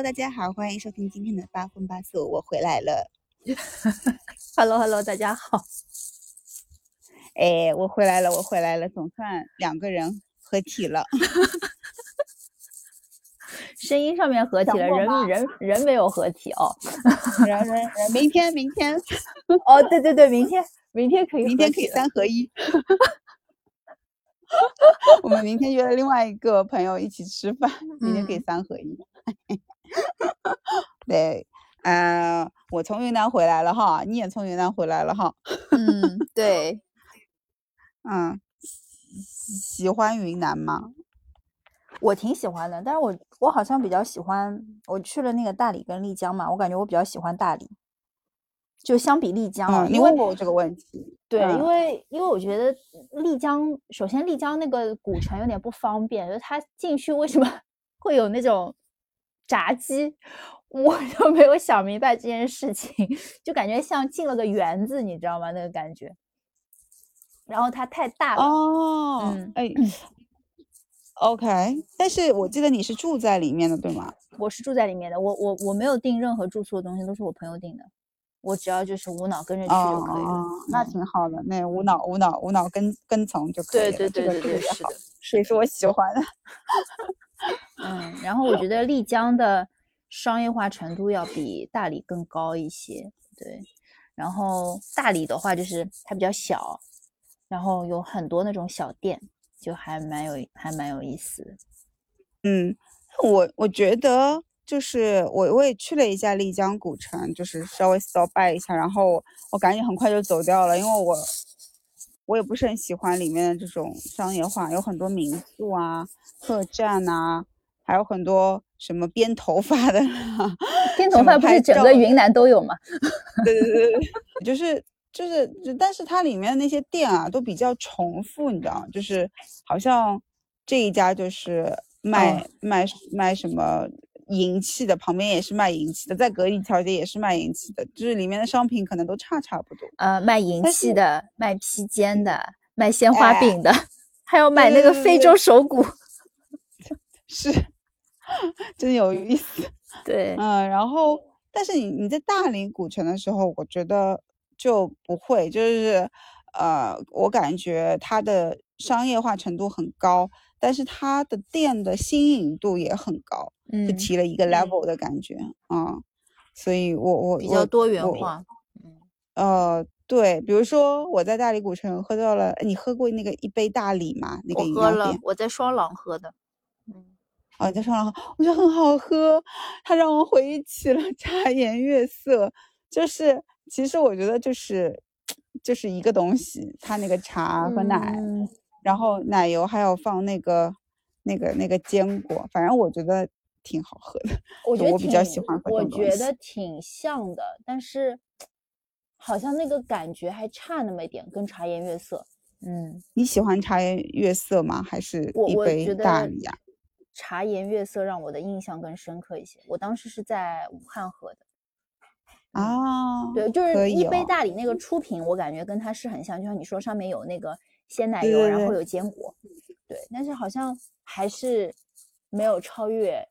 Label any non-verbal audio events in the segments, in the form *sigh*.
Hello，大家好，欢迎收听今天的八荤八素，我回来了。*laughs* Hello，Hello，大家好。哎，我回来了，我回来了，总算两个人合体了。*laughs* 声音上面合体了，人人人没有合体哦。*laughs* 人人人，明天明天。哦，对对对，明天明天可以，明天可以三合一。我们明天约了另外一个朋友一起吃饭，明天可以三合一。对，呃，我从云南回来了哈，你也从云南回来了哈。嗯，对，嗯，喜欢云南吗？我挺喜欢的，但是我我好像比较喜欢，我去了那个大理跟丽江嘛，我感觉我比较喜欢大理。就相比丽江，嗯、你问过我这个问题。对，嗯、因为因为我觉得丽江，首先丽江那个古城有点不方便，就是它进去为什么 *laughs* 会有那种闸机，我就没有想明白这件事情，就感觉像进了个园子，你知道吗？那个感觉。然后它太大了。哦，嗯，哎。*clears throat* OK，但是我记得你是住在里面的，对吗？我是住在里面的，我我我没有订任何住宿的东西，都是我朋友订的。我只要就是无脑跟着去就可以了。哦、那挺好的，那无脑无脑无脑跟跟从就可以了。对对对对对，是的，也是我喜欢的。*laughs* 嗯，然后我觉得丽江的商业化程度要比大理更高一些。对，然后大理的话就是它比较小，然后有很多那种小店。就还蛮有还蛮有意思，嗯，我我觉得就是我我也去了一下丽江古城，就是稍微 stop by 一下，然后我赶紧很快就走掉了，因为我我也不是很喜欢里面的这种商业化，有很多民宿啊、客栈啊，还有很多什么编头发的，*laughs* 编头发不是整个云南都有吗？对对对对，就是。就是，但是它里面那些店啊，都比较重复，你知道吗？就是好像这一家就是卖、哦、卖卖什么银器的，旁边也是卖银器的，在隔一条街也是卖银器的，就是里面的商品可能都差差不多。呃，卖银器的，卖披肩的，卖鲜花饼的，哎、还有买那个非洲手鼓，是，*laughs* 真有意思。对，嗯，然后，但是你你在大理古城的时候，我觉得。就不会，就是，呃，我感觉它的商业化程度很高，但是它的店的新颖度也很高，嗯，就提了一个 level 的感觉啊、嗯，所以我我比较多元化，嗯，呃，对，比如说我在大理古城喝到了，你喝过那个一杯大理吗？那个饮料店，我在双廊喝的，嗯，哦，在上了，我觉得很好喝，它让我回忆起了 *laughs* 茶颜悦色，就是。其实我觉得就是，就是一个东西，它那个茶和奶，嗯、然后奶油还有放那个那个那个坚果，反正我觉得挺好喝的。我觉得我比较喜欢喝我觉得挺像的，但是好像那个感觉还差那么一点，跟茶颜悦色。嗯，你喜欢茶颜悦色吗？还是一杯大理啊？茶颜悦色让我的印象更深刻一些。我当时是在武汉喝的。啊，对，就是一杯哦大理那个出品，我感觉跟它是很像，就像你说上面有那个鲜奶油，然后有坚果，对，但是好像还是没有超越，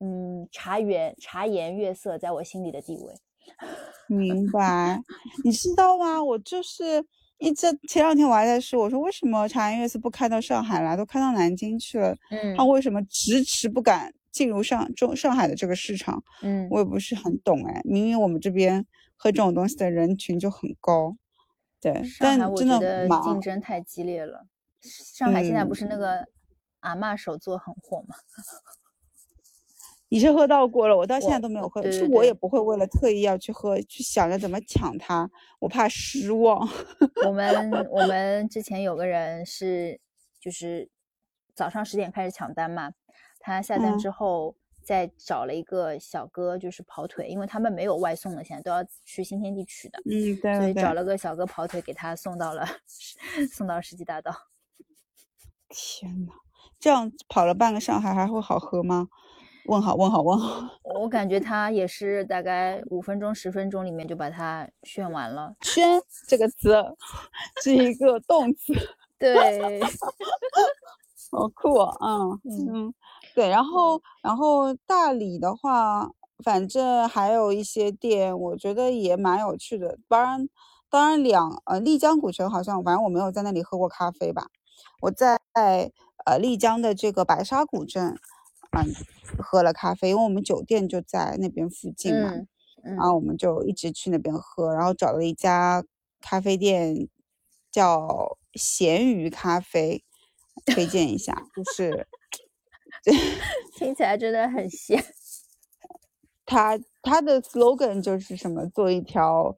嗯，茶园茶颜悦色在我心里的地位。*laughs* 明白，你知道吗？我就是一这前两天我还在说，我说为什么茶颜悦色不开到上海来，都开到南京去了，嗯，他为什么迟迟不敢？进入上中上海的这个市场，嗯，我也不是很懂哎。明明我们这边喝这种东西的人群就很高，对，但真的竞争太激烈了。上海现在不是那个阿嬷手作很火吗？你是喝到过了，我到现在都没有喝，对对是我也不会为了特意要去喝，去想着怎么抢它，我怕失望。我 *laughs* 们我们之前有个人是就是早上十点开始抢单嘛。他下单之后，再找了一个小哥，就是跑腿，因为他们没有外送的，现在都要去新天地取的。嗯，对，所以找了个小哥跑腿给他送到了，送到世纪大道。天呐，这样跑了半个上海还会好喝吗？问好，问好，问好。我感觉他也是大概五分钟、十分钟里面就把它炫完了。炫这个词是一个动词。*laughs* 对。好酷啊！嗯 *laughs* 嗯，对，然后然后大理的话，反正还有一些店，我觉得也蛮有趣的。当然，当然两呃丽江古城好像，反正我没有在那里喝过咖啡吧。我在呃丽江的这个白沙古镇，嗯，喝了咖啡，因为我们酒店就在那边附近嘛，然后我们就一直去那边喝，然后找了一家咖啡店，叫咸鱼咖啡，推荐一下，就是。*laughs* 听起来真的很咸。*laughs* 他他的 slogan 就是什么做一条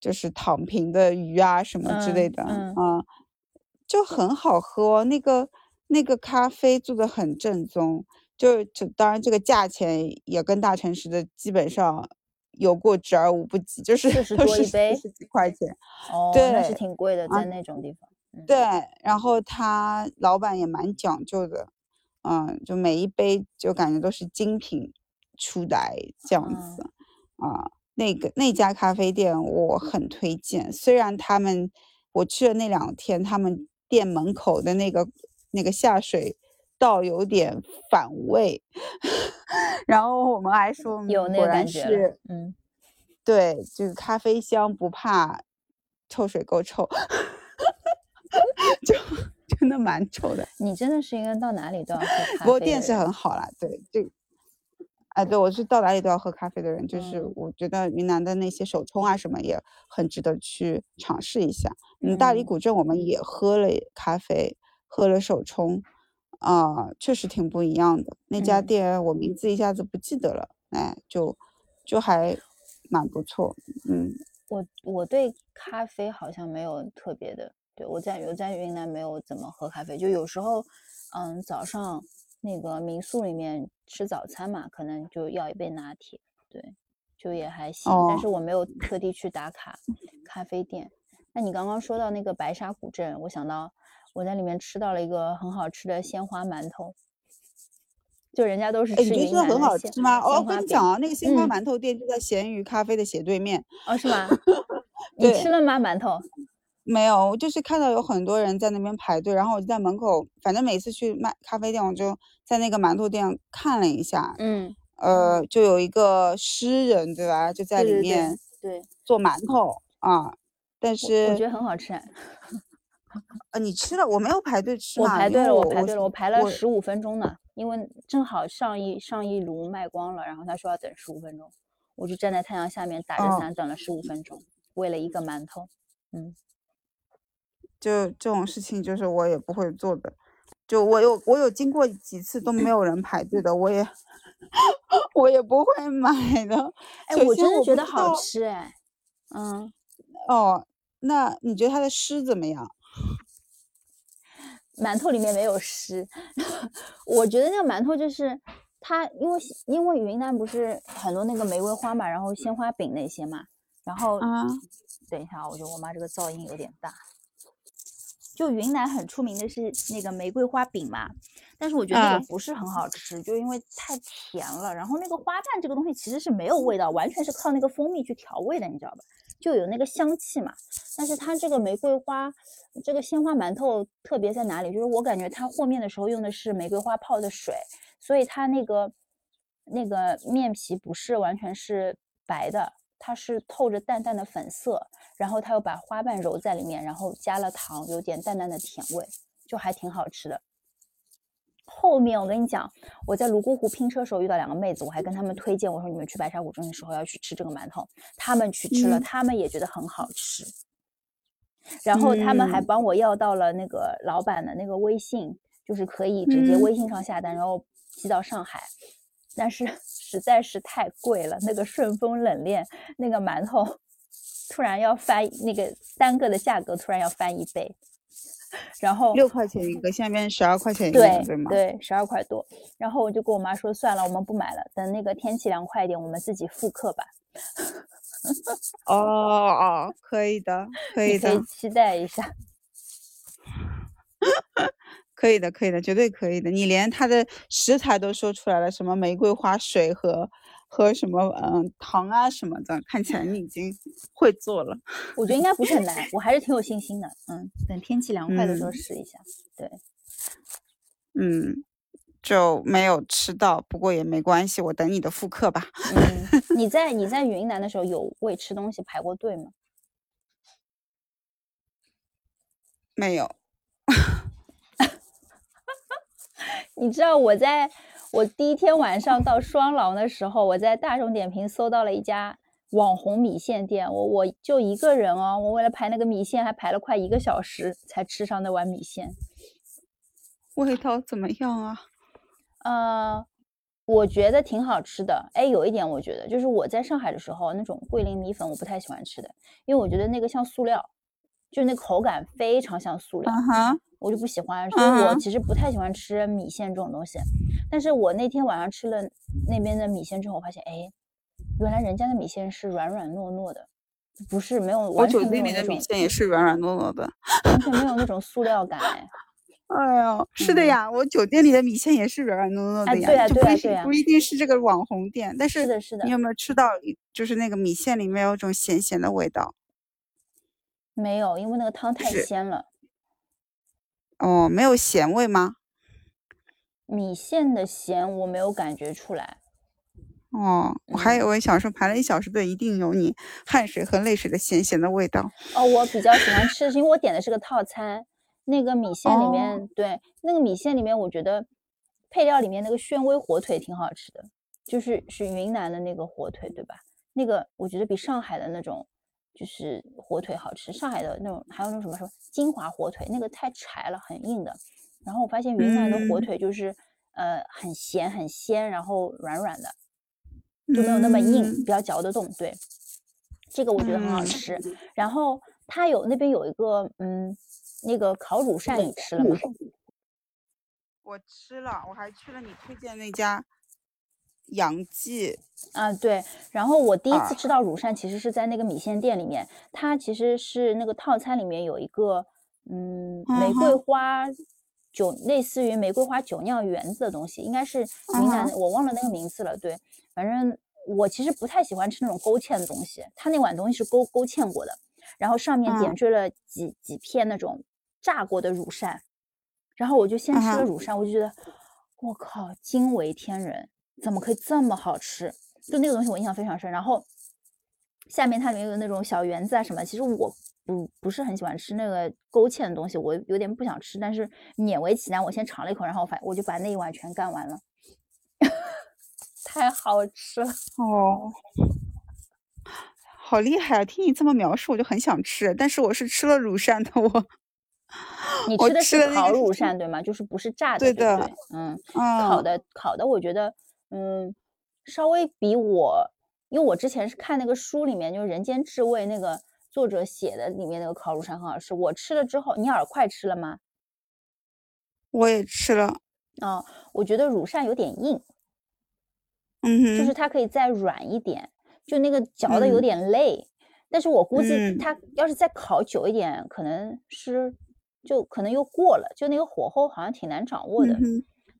就是躺平的鱼啊什么之类的，嗯，就很好喝。那个那个咖啡做的很正宗，就就当然这个价钱也跟大城市的基本上有过之而无不及，就是四十多一杯，四十几块钱。哦，对，那是挺贵的，在那种地方。对，然后他老板也蛮讲究的。嗯，就每一杯就感觉都是精品出来这样子啊。那个那家咖啡店我很推荐，虽然他们我去了那两天，他们店门口的那个那个下水道有点反胃，*laughs* 然后我们还说有那感觉，嗯，对，就是咖啡香不怕臭水沟臭，*laughs* 就。真的蛮臭的，你真的是应该到哪里都要喝咖啡。不过店是很好啦，对，这，哎，对我是到哪里都要喝咖啡的人，就是我觉得云南的那些手冲啊什么也很值得去尝试一下。嗯，大理古镇我们也喝了咖啡，喝了手冲，啊，确实挺不一样的。那家店我名字一下子不记得了，哎，就就还蛮不错。嗯，我我对咖啡好像没有特别的。对，我在我在云南没有怎么喝咖啡，就有时候，嗯，早上那个民宿里面吃早餐嘛，可能就要一杯拿铁，对，就也还行。但是我没有特地去打卡咖啡店。那你刚刚说到那个白沙古镇，我想到我在里面吃到了一个很好吃的鲜花馒头，就人家都是吃云南的很好吃吗？哦，我跟你讲啊，那个鲜花馒头店就在咸鱼咖啡的斜对面。哦，是吗？*laughs* 你吃了吗？馒头？没有，我就是看到有很多人在那边排队，然后我就在门口，反正每次去卖咖啡店，我就在那个馒头店看了一下，嗯，呃，就有一个诗人，对吧？就在里面对做馒头啊，但是我觉得很好吃。呃，你吃了？我没有排队吃，我排队了，我排队了，我排了十五分钟呢，因为正好上一上一炉卖光了，然后他说要等十五分钟，我就站在太阳下面打着伞等了十五分钟，为了一个馒头，嗯。就这种事情，就是我也不会做的。就我有我有经过几次都没有人排队的，我也 *laughs* 我也不会买的。哎，我真的觉得好吃哎。嗯，哦，那你觉得它的诗怎么样？馒头里面没有湿，*laughs* 我觉得那个馒头就是它，因为因为云南不是很多那个玫瑰花嘛，然后鲜花饼那些嘛，然后啊，等一下，我觉得我妈这个噪音有点大。就云南很出名的是那个玫瑰花饼嘛，但是我觉得那个不是很好吃，就因为太甜了。然后那个花瓣这个东西其实是没有味道，完全是靠那个蜂蜜去调味的，你知道吧？就有那个香气嘛。但是它这个玫瑰花，这个鲜花馒头特别在哪里？就是我感觉它和面的时候用的是玫瑰花泡的水，所以它那个那个面皮不是完全是白的。它是透着淡淡的粉色，然后它又把花瓣揉在里面，然后加了糖，有点淡淡的甜味，就还挺好吃的。后面我跟你讲，我在泸沽湖拼车时候遇到两个妹子，我还跟她们推荐，我说你们去白沙古镇的时候要去吃这个馒头，她们去吃了，她们也觉得很好吃。然后他们还帮我要到了那个老板的那个微信，就是可以直接微信上下单，然后寄到上海。但是 *laughs* 实在是太贵了，那个顺丰冷链那个馒头，*laughs* 突然要翻那个单个的价格，突然要翻一倍，然后六块钱一个，现在变成十二块钱一个，对吗？对，十二块多。然后我就跟我妈说，算了，我们不买了，等那个天气凉快一点，我们自己复刻吧。*laughs* 哦 *laughs* 哦，可以的，可以的，可以期待一下。*laughs* 可以的，可以的，绝对可以的。你连它的食材都说出来了，什么玫瑰花水和和什么嗯糖啊什么的，看起来你已经会做了。我觉得应该不是很难，我还是挺有信心的。嗯，等天气凉快的时候试一下。对，嗯，就没有吃到，不过也没关系，我等你的复刻吧。嗯，*laughs* 你在你在云南的时候有为吃东西排过队吗？没有。*laughs* 你知道我在我第一天晚上到双廊的时候，我在大众点评搜到了一家网红米线店，我我就一个人哦，我为了排那个米线还排了快一个小时才吃上那碗米线。味道怎么样啊？呃，我觉得挺好吃的。哎，有一点我觉得，就是我在上海的时候，那种桂林米粉我不太喜欢吃的，因为我觉得那个像塑料，就那口感非常像塑料，我就不喜欢。所以我其实不太喜欢吃米线这种东西。但是我那天晚上吃了那边的米线之后，我发现，哎，原来人家的米线是软软糯糯的，不是没有完全没有那种。米线也是软软糯糯的，完全没有那种塑料感，哎。*laughs* 哎呦，是的呀，我酒店里的米线也是软软糯糯的呀，对呀，就不一定不一定是这个网红店，但是是的，是的。你有没有吃到，就是那个米线里面有种咸咸的味道？没有，因为那个汤太鲜了。哦，没有咸味吗？米线的咸我没有感觉出来。哦，我还以为小时候排了一小时队，一定有你汗水和泪水的咸咸的味道。哦，我比较喜欢吃，因为我点的是个套餐。那个米线里面，对那个米线里面，我觉得配料里面那个宣威火腿挺好吃的，就是是云南的那个火腿，对吧？那个我觉得比上海的那种就是火腿好吃。上海的那种还有那种什么什么金华火腿，那个太柴了，很硬的。然后我发现云南的火腿就是呃很咸很鲜，然后软软的，就没有那么硬，比较嚼得动。对，这个我觉得很好吃。然后它有那边有一个嗯。那个烤乳扇你吃了吗？我吃了，我还去了你推荐那家杨记啊，对。然后我第一次吃到乳扇，其实是在那个米线店里面，它其实是那个套餐里面有一个嗯玫瑰花酒，类似于玫瑰花酒酿圆子的东西，应该是云南的，我忘了那个名字了。对，反正我其实不太喜欢吃那种勾芡的东西，它那碗东西是勾勾芡过的，然后上面点缀了几几片那种。炸过的乳扇，然后我就先吃了乳扇，我就觉得，我靠，惊为天人，怎么可以这么好吃？就那个东西我印象非常深。然后下面它里面有那种小圆子啊什么，其实我不不是很喜欢吃那个勾芡的东西，我有点不想吃，但是勉为其难，我先尝了一口，然后反我就把那一碗全干完了，*laughs* 太好吃了哦，好厉害啊！听你这么描述，我就很想吃，但是我是吃了乳扇的我。*laughs* 你吃的是烤乳扇对吗？就是不是炸的？对的，嗯，烤的烤的，我觉得，嗯，稍微比我，因为我之前是看那个书里面，就是《人间至味》那个作者写的里面那个烤乳扇很好吃。我吃了之后，你饵块吃了吗？我也吃了。哦，我觉得乳扇有点硬，嗯，就是它可以再软一点，就那个嚼的有点累。但是我估计它要是再烤久一点，可能是。就可能又过了，就那个火候好像挺难掌握的。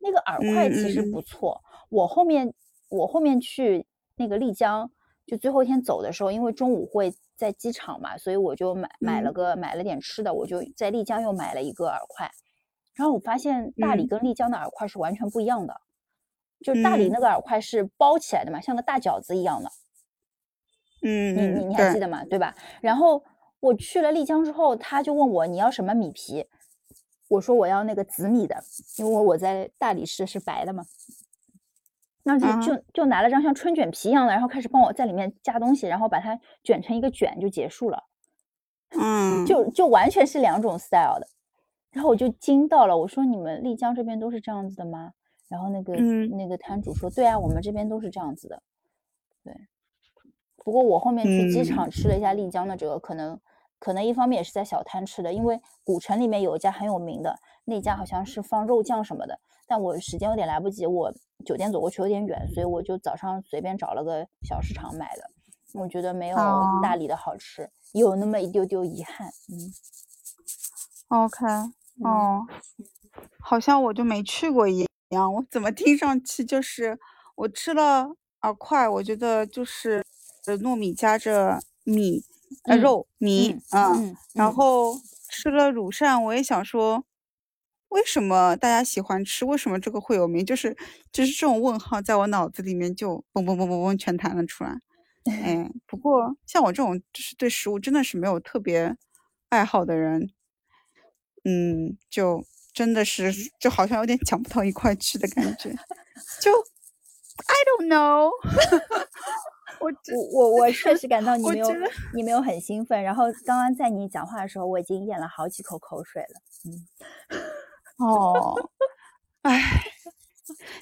那个饵块其实不错。我后面我后面去那个丽江，就最后一天走的时候，因为中午会在机场嘛，所以我就买买了个买了点吃的，我就在丽江又买了一个饵块。然后我发现大理跟丽江的饵块是完全不一样的，就大理那个饵块是包起来的嘛，像个大饺子一样的。嗯，你你你还记得吗？对吧？然后。我去了丽江之后，他就问我你要什么米皮，我说我要那个紫米的，因为我在大理吃的是白的嘛。那就就就拿了张像春卷皮一样的，然后开始帮我在里面加东西，然后把它卷成一个卷就结束了。嗯，就就完全是两种 style 的。然后我就惊到了，我说你们丽江这边都是这样子的吗？然后那个那个摊主说，对啊，我们这边都是这样子的。对，不过我后面去机场吃了一下丽江的这个，可能。可能一方面也是在小摊吃的，因为古城里面有一家很有名的，那家好像是放肉酱什么的，但我时间有点来不及，我酒店走过去有点远，所以我就早上随便找了个小市场买的。我觉得没有大理的好吃，有那么一丢丢遗憾。嗯，OK，哦，好像我就没去过一样，我怎么听上去就是我吃了饵块，我觉得就是糯米夹着米。呃，肉米，嗯，然后吃了乳扇，我也想说，为什么大家喜欢吃？为什么这个会有名？就是就是这种问号在我脑子里面就嘣嘣嘣嘣嘣全弹了出来。*laughs* 哎，不过像我这种就是对食物真的是没有特别爱好的人，嗯，就真的是就好像有点讲不到一块去的感觉。就 I don't know。*laughs* 我我我我确实感到你没有你没有很兴奋。然后刚刚在你讲话的时候，我已经咽了好几口口水了。嗯。*laughs* 哦，哎，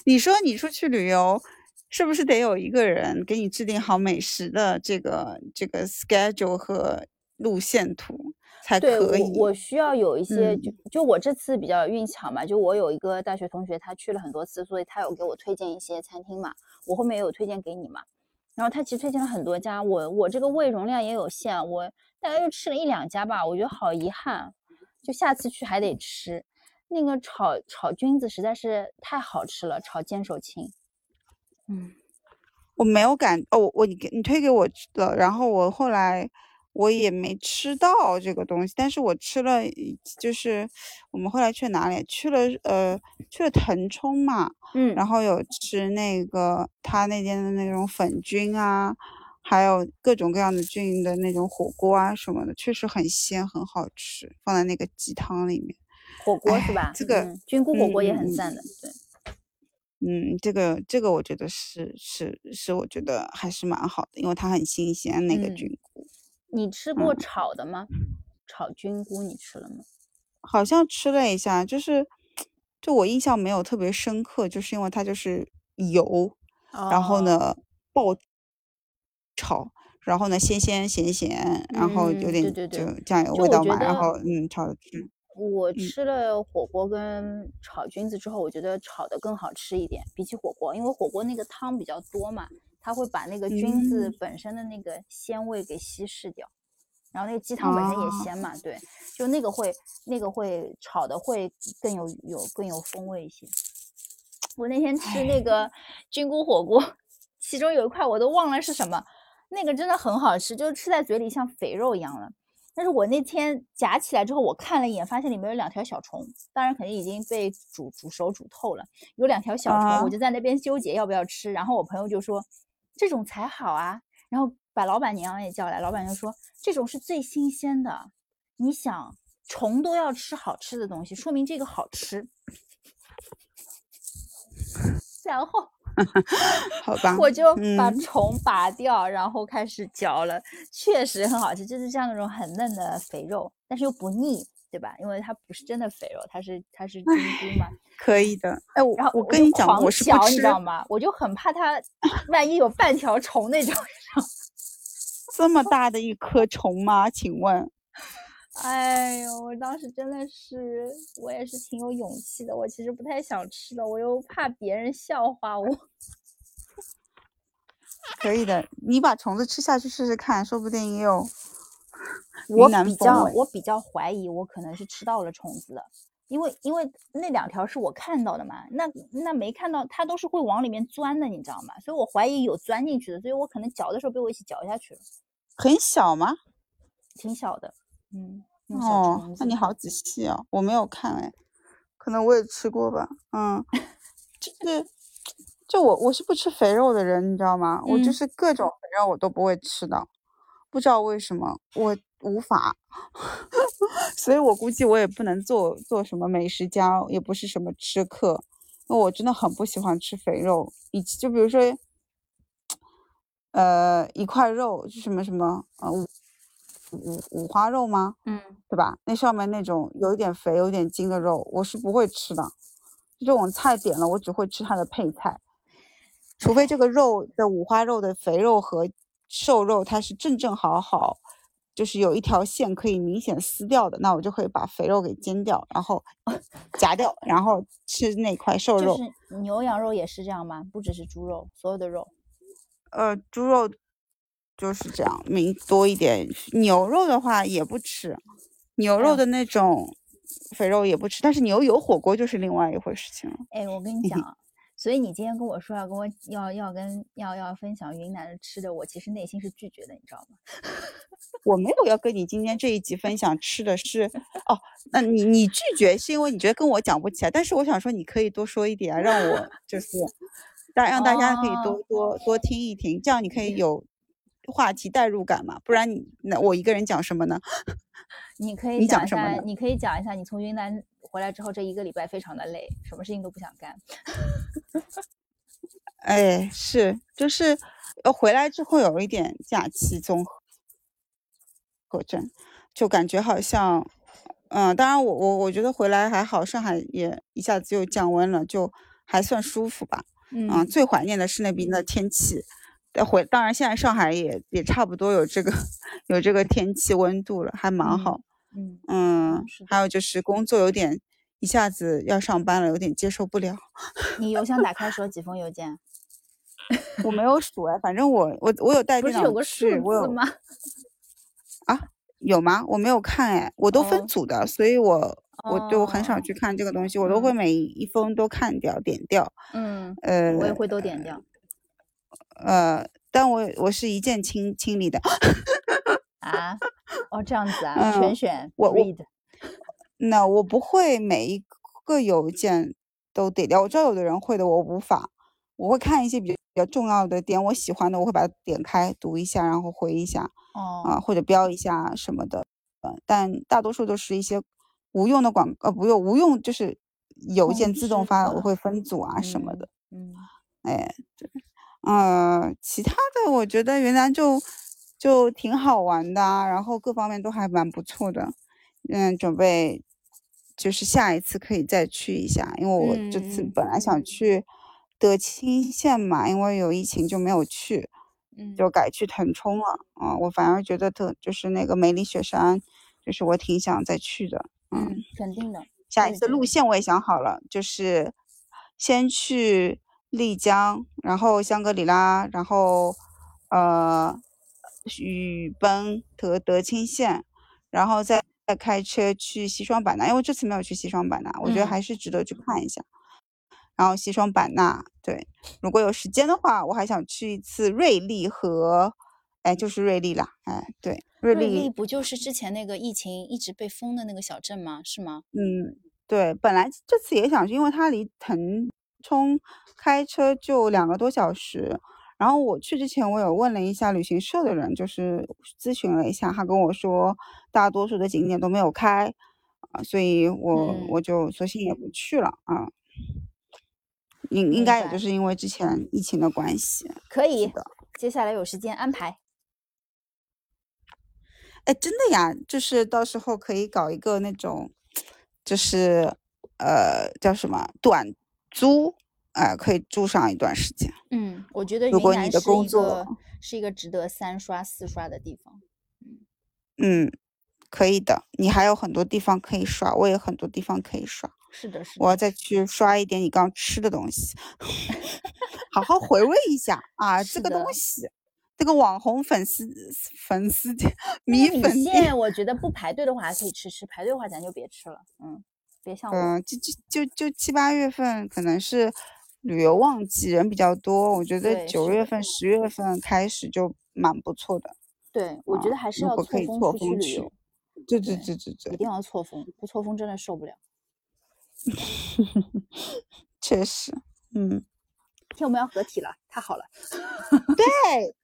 你说你出去旅游，是不是得有一个人给你制定好美食的这个这个 schedule 和路线图才可以？我需要有一些，就就我这次比较运气好嘛，就我有一个大学同学，他去了很多次，所以他有给我推荐一些餐厅嘛。我后面也有推荐给你嘛。然后他其实推荐了很多家，我我这个胃容量也有限，我大概就吃了一两家吧，我觉得好遗憾，就下次去还得吃。那个炒炒菌子实在是太好吃了，炒坚手青。嗯，我没有感哦，我你给你推给我的，然后我后来我也没吃到这个东西，但是我吃了，就是我们后来去哪里？去了呃，去了腾冲嘛，嗯，然后有吃那个他那边的那种粉菌啊，还有各种各样的菌的那种火锅啊什么的，确实很鲜，很好吃，放在那个鸡汤里面。火锅是吧？这个菌菇火锅也很赞的，对。嗯，这个这个我觉得是是是，我觉得还是蛮好的，因为它很新鲜那个菌菇。你吃过炒的吗？炒菌菇你吃了吗？好像吃了一下，就是就我印象没有特别深刻，就是因为它就是油，然后呢爆炒，然后呢鲜鲜咸咸，然后有点就酱油味道嘛，然后嗯炒着吃。我吃了火锅跟炒菌子之后，我觉得炒的更好吃一点，比起火锅，因为火锅那个汤比较多嘛，它会把那个菌子本身的那个鲜味给稀释掉，然后那个鸡汤本身也鲜嘛，对，就那个会那个会炒的会更有有更有风味一些。我那天吃那个菌菇火锅，其中有一块我都忘了是什么，那个真的很好吃，就是吃在嘴里像肥肉一样了。但是我那天夹起来之后，我看了一眼，发现里面有两条小虫，当然肯定已经被煮煮熟煮透了。有两条小虫，我就在那边纠结要不要吃。然后我朋友就说：“这种才好啊。”然后把老板娘也叫来，老板娘说：“这种是最新鲜的。你想，虫都要吃好吃的东西，说明这个好吃。*laughs* ”然后。*laughs* 好吧，我就把虫拔掉，然后开始嚼了，确实很好吃，就是像那种很嫩的肥肉，但是又不腻，对吧？因为它不是真的肥肉，它是它是菌菇嘛。可以的，哎，我我跟你讲，我是不吃，你知道吗？我就很怕它万一有半条虫那种。*laughs* 这么大的一颗虫吗？请问？*laughs* 哎呦，我当时真的是，我也是挺有勇气的。我其实不太想吃的，我又怕别人笑话我。*laughs* 可以的，你把虫子吃下去试试看，说不定也有。*laughs* 我比较，我比较怀疑，我可能是吃到了虫子的，因为因为那两条是我看到的嘛，那那没看到，它都是会往里面钻的，你知道吗？所以我怀疑有钻进去的，所以我可能嚼的时候被我一起嚼下去了。很小吗？挺小的，嗯。哦，那你好仔细哦，我没有看哎，可能我也吃过吧，嗯，*laughs* 就是，就我我是不吃肥肉的人，你知道吗？我就是各种肥肉我都不会吃的，不知道为什么我无法，*laughs* 所以我估计我也不能做做什么美食家，也不是什么吃客，因为我真的很不喜欢吃肥肉，以及就比如说，呃，一块肉是什么什么呃。五五花肉吗？嗯，对吧？那上面那种有一点肥、有点筋的肉，我是不会吃的。这种菜点了，我只会吃它的配菜，除非这个肉的五花肉的肥肉和瘦肉它是正正好好，就是有一条线可以明显撕掉的，那我就可以把肥肉给煎掉，然后 *laughs* 夹掉，然后吃那块瘦肉。就是牛羊肉也是这样吗？不只是猪肉，所有的肉？呃，猪肉。就是这样，明多一点。牛肉的话也不吃，牛肉的那种肥肉也不吃。但是牛油火锅就是另外一回事情了。哎，我跟你讲，所以你今天跟我说要跟我要要跟要要分享云南的吃的，我其实内心是拒绝的，你知道吗？*laughs* 我没有要跟你今天这一集分享吃的是哦，那你你拒绝是因为你觉得跟我讲不起来，但是我想说你可以多说一点啊，让我就是 *laughs* 大让大家可以多哦多多听一听，这样你可以有话题代入感嘛，不然你那我一个人讲什么呢？*laughs* 你可以你讲一下，讲什么你可以讲一下，你从云南回来之后这一个礼拜非常的累，什么事情都不想干。*laughs* 哎，是就是呃回来之后有一点假期综合合症，就感觉好像，嗯，当然我我我觉得回来还好，上海也一下子又降温了，就还算舒服吧。嗯，嗯最怀念的是那边的天气。待会当然现在上海也也差不多有这个 *laughs* 有这个天气温度了，还蛮嗯好。嗯，嗯，还有就是工作有点一下子要上班了，有点接受不了。*laughs* 你邮箱打开时候几封邮件？*laughs* 我没有数哎，反正我我我有带不电脑是有个数，我有字吗？*laughs* 有吗？我没有看哎，我都分哦组的，所以我我就很少哦去看这个东西，我都会嗯每一封都看掉点掉。嗯，呃我也会都点掉呃，但我我是一键清清理的。啊。哦，这样子啊，全嗯选我我 read。那我不会每一个邮件都点掉，我知道有的人会的，我无法。我会看一些比较比较重要的点，我喜欢的，我会把它点开读一下，然后回一下哦，啊，或者标一下什么的。呃，但大多数都是一些无用的广呃不用无用就是邮件自动知发，我会分组啊什么的。嗯。哎，对，呃，其他的我觉得云南就就挺好玩的啊，然后各方面都还蛮不错的。嗯，准备就是下一次可以再去一下，因为我这次本来想去德清县嘛，因为有疫情就没有去，嗯就改去腾冲了。啊、我反而觉得特就是那个梅里雪山，就是我挺想再去的。嗯，嗯，肯定的。下一次路线我也想好了，就是先去丽江，然后香格里拉，然后呃雨崩德德清县，然后再再开车去西双版纳，因为这次没有去西双版纳，我觉得嗯还是值得去看一下。然后西双版纳，对，如果有时间的话，我还想去一次瑞丽和，哎，就是瑞丽啦，哎，对，瑞瑞丽丽不就是之前那个疫情一直被封的那个小镇吗？是吗？嗯，对，本来这次也想去，因为它离腾冲开车就两个多小时。然后我去之前，我有问了一下旅行社的人，就是咨询了一下，他跟我说大多数的景点都没有开，啊，所以我嗯我就索性也不去了啊。应应明该也就是因为之前疫情的关系。可以的，接下来有时间安排。哎，真的呀，就是到时候可以搞一个那种，就是呃叫什么短租，呃可以住上一段时间。嗯，我觉得云如果你的南是一工作个是一个值得三刷四刷的地方。嗯，可以的，你还有很多地方可以刷，我也很多地方可以刷。是的，是的我要。再去刷一点你刚吃的东西，*laughs* 好好回味一下啊，这个东西，这个网红粉丝粉丝店米米粉店，线，我觉得不排队的话还可以吃吃，排队的话咱就别吃了。嗯，别像我。嗯，就就就就七八月份可能是旅游旺季，人比较多，我觉得九月份、十月份开始就蛮不错的。对，我觉啊得还是要错峰去旅游，对对对对对对一，定要错峰，不错峰真的受不了。*laughs* 确实，嗯，天，我们要合体了，太好了。对。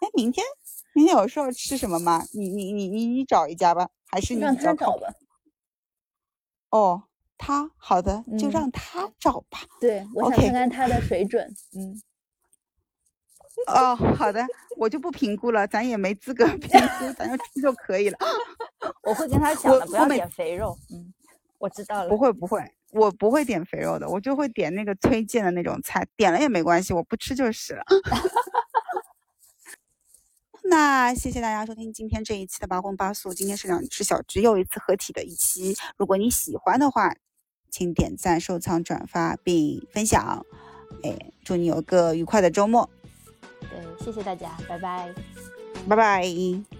哎，明天明天有说吃什么吗？你你你你你找一家吧，还是你让比较靠谱？他找吧。哦，他好的，就嗯让他找吧。对，我想看看他的水准。嗯，哦，好的，我就不评估了，咱也没资格 *laughs* 评估，咱就吃就可以了。*laughs* 我会跟他讲的，不要点肥肉。嗯，我知道了不。会不会，我不会点肥肉的，我就会点那个推荐的那种菜，点了也没关系，我不吃就是了。*laughs* 那谢谢大家收听今天这一期的八荤八素，今天是两只小只又一次合体的一期。如果你喜欢的话，请点赞、收藏、转发并分享。哎，祝你有个愉快的周末，对，谢谢大家，拜拜。拜拜。